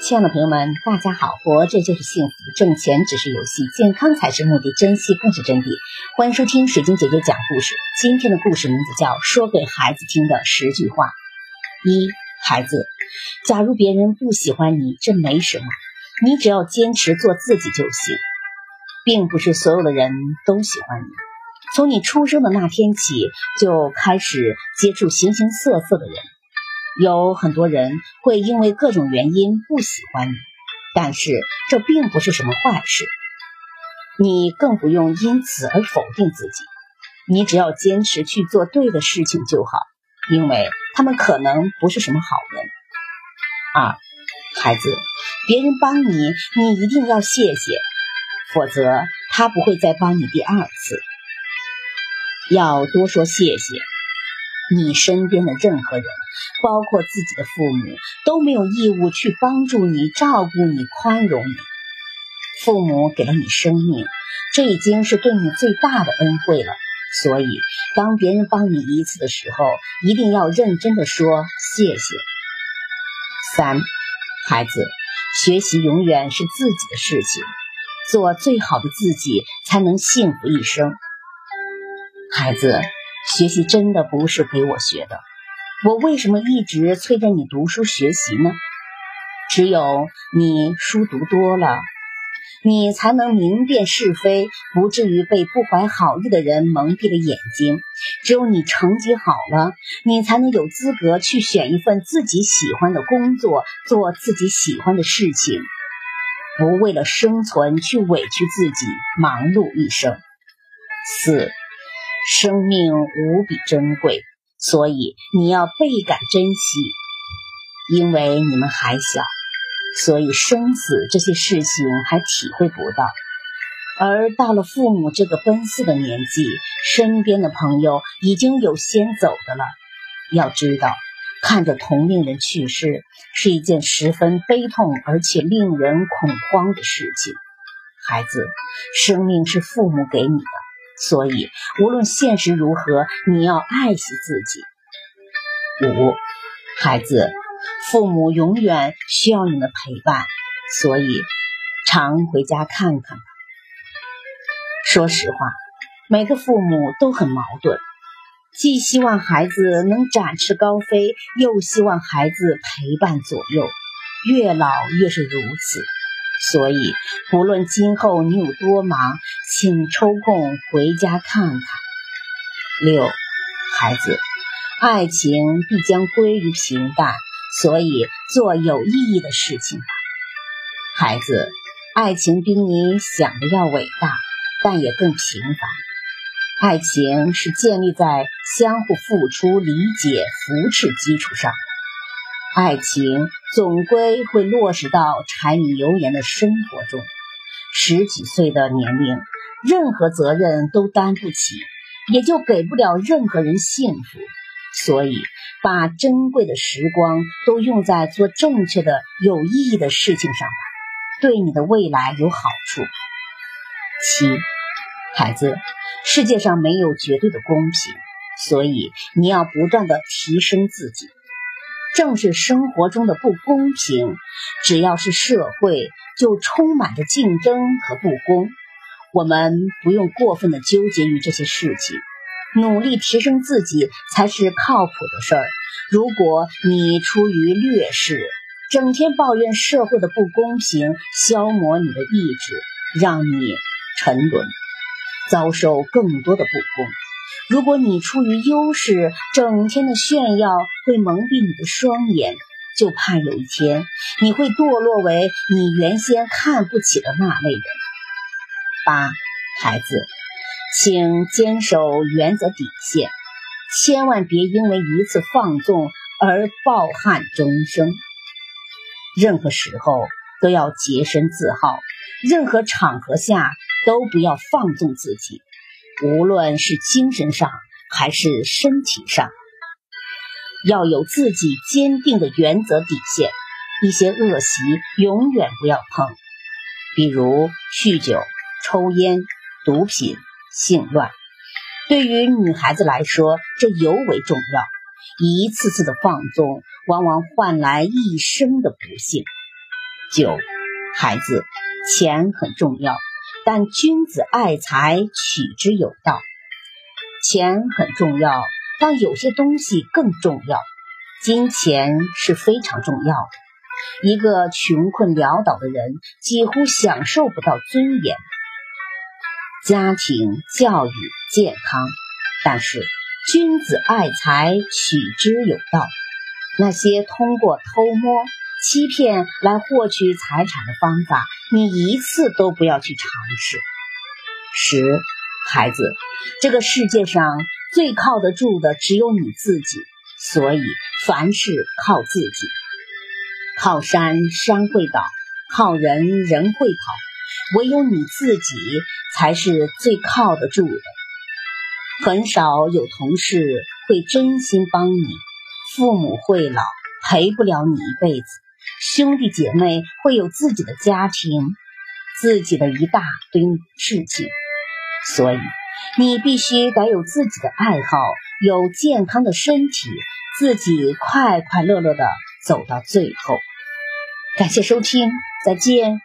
亲爱的朋友们，大家好！活着就是幸福，挣钱只是游戏，健康才是目的，珍惜更是真谛。欢迎收听水晶姐姐讲故事。今天的故事名字叫《说给孩子听的十句话》。一，孩子，假如别人不喜欢你，这没什么，你只要坚持做自己就行。并不是所有的人都喜欢你。从你出生的那天起，就开始接触形形色色的人。有很多人会因为各种原因不喜欢你，但是这并不是什么坏事。你更不用因此而否定自己，你只要坚持去做对的事情就好，因为他们可能不是什么好人。二，孩子，别人帮你，你一定要谢谢，否则他不会再帮你第二次。要多说谢谢。你身边的任何人，包括自己的父母，都没有义务去帮助你、照顾你、宽容你。父母给了你生命，这已经是对你最大的恩惠了。所以，当别人帮你一次的时候，一定要认真的说谢谢。三，孩子，学习永远是自己的事情，做最好的自己，才能幸福一生。孩子。学习真的不是给我学的，我为什么一直催着你读书学习呢？只有你书读多了，你才能明辨是非，不至于被不怀好意的人蒙蔽了眼睛。只有你成绩好了，你才能有资格去选一份自己喜欢的工作，做自己喜欢的事情，不为了生存去委屈自己，忙碌一生。四。生命无比珍贵，所以你要倍感珍惜。因为你们还小，所以生死这些事情还体会不到。而到了父母这个奔四的年纪，身边的朋友已经有先走的了。要知道，看着同龄人去世是一件十分悲痛而且令人恐慌的事情。孩子，生命是父母给你的。所以，无论现实如何，你要爱惜自己。五，孩子，父母永远需要你的陪伴，所以常回家看看吧。说实话，每个父母都很矛盾，既希望孩子能展翅高飞，又希望孩子陪伴左右，越老越是如此。所以，不论今后你有多忙，请抽空回家看看。六，孩子，爱情必将归于平淡，所以做有意义的事情吧。孩子，爱情比你想的要伟大，但也更平凡。爱情是建立在相互付出、理解、扶持基础上。爱情总归会落实到柴米油盐的生活中。十几岁的年龄，任何责任都担不起，也就给不了任何人幸福。所以，把珍贵的时光都用在做正确的、有意义的事情上吧，对你的未来有好处。七，孩子，世界上没有绝对的公平，所以你要不断的提升自己。正是生活中的不公平，只要是社会，就充满着竞争和不公。我们不用过分的纠结于这些事情，努力提升自己才是靠谱的事儿。如果你出于劣势，整天抱怨社会的不公平，消磨你的意志，让你沉沦，遭受更多的不公。如果你出于优势，整天的炫耀会蒙蔽你的双眼，就怕有一天你会堕落为你原先看不起的那类人。八，孩子，请坚守原则底线，千万别因为一次放纵而抱憾终生。任何时候都要洁身自好，任何场合下都不要放纵自己。无论是精神上还是身体上，要有自己坚定的原则底线。一些恶习永远不要碰，比如酗酒、抽烟、毒品、性乱。对于女孩子来说，这尤为重要。一次次的放纵，往往换来一生的不幸。九，孩子，钱很重要，但君子爱财，取之有道。钱很重要，但有些东西更重要。金钱是非常重要的。一个穷困潦倒的人，几乎享受不到尊严。家庭、教育、健康，但是君子爱财，取之有道。那些通过偷摸、欺骗来获取财产的方法，你一次都不要去尝试。十，孩子，这个世界上最靠得住的只有你自己，所以凡事靠自己。靠山山会倒，靠人人会跑，唯有你自己才是最靠得住的。很少有同事会真心帮你。父母会老，陪不了你一辈子；兄弟姐妹会有自己的家庭，自己的一大堆事情。所以，你必须得有自己的爱好，有健康的身体，自己快快乐乐的走到最后。感谢收听，再见。